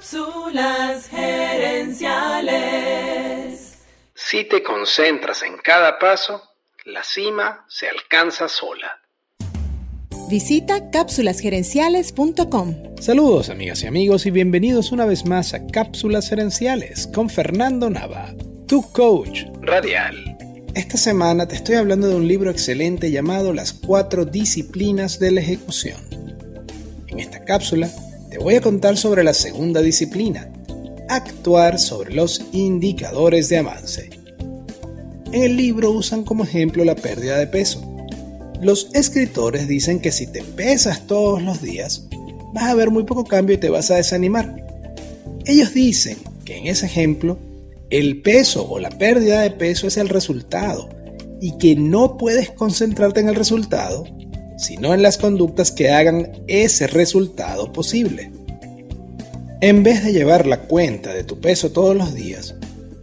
Cápsulas gerenciales. Si te concentras en cada paso, la cima se alcanza sola. Visita cápsulasgerenciales.com. Saludos amigas y amigos y bienvenidos una vez más a Cápsulas Gerenciales con Fernando Nava, tu coach Radial. Esta semana te estoy hablando de un libro excelente llamado Las cuatro disciplinas de la ejecución. En esta cápsula te voy a contar sobre la segunda disciplina, actuar sobre los indicadores de avance. En el libro usan como ejemplo la pérdida de peso. Los escritores dicen que si te pesas todos los días, vas a ver muy poco cambio y te vas a desanimar. Ellos dicen que en ese ejemplo, el peso o la pérdida de peso es el resultado y que no puedes concentrarte en el resultado, sino en las conductas que hagan ese resultado posible. En vez de llevar la cuenta de tu peso todos los días,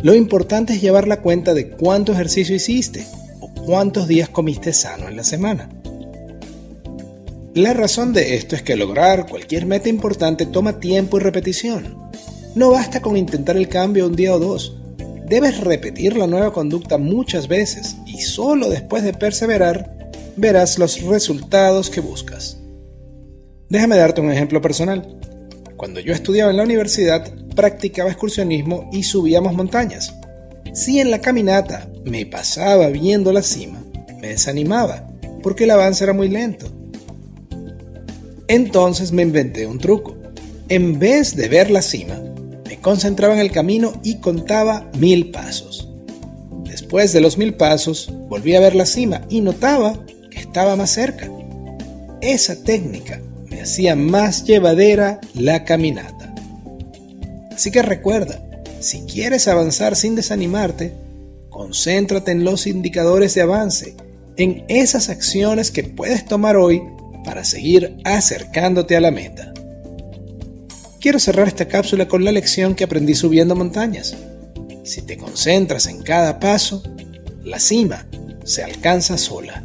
lo importante es llevar la cuenta de cuánto ejercicio hiciste o cuántos días comiste sano en la semana. La razón de esto es que lograr cualquier meta importante toma tiempo y repetición. No basta con intentar el cambio un día o dos. Debes repetir la nueva conducta muchas veces y solo después de perseverar verás los resultados que buscas. Déjame darte un ejemplo personal. Cuando yo estudiaba en la universidad, practicaba excursionismo y subíamos montañas. Si en la caminata me pasaba viendo la cima, me desanimaba, porque el avance era muy lento. Entonces me inventé un truco. En vez de ver la cima, me concentraba en el camino y contaba mil pasos. Después de los mil pasos, volví a ver la cima y notaba estaba más cerca. Esa técnica me hacía más llevadera la caminata. Así que recuerda, si quieres avanzar sin desanimarte, concéntrate en los indicadores de avance, en esas acciones que puedes tomar hoy para seguir acercándote a la meta. Quiero cerrar esta cápsula con la lección que aprendí subiendo montañas. Si te concentras en cada paso, la cima se alcanza sola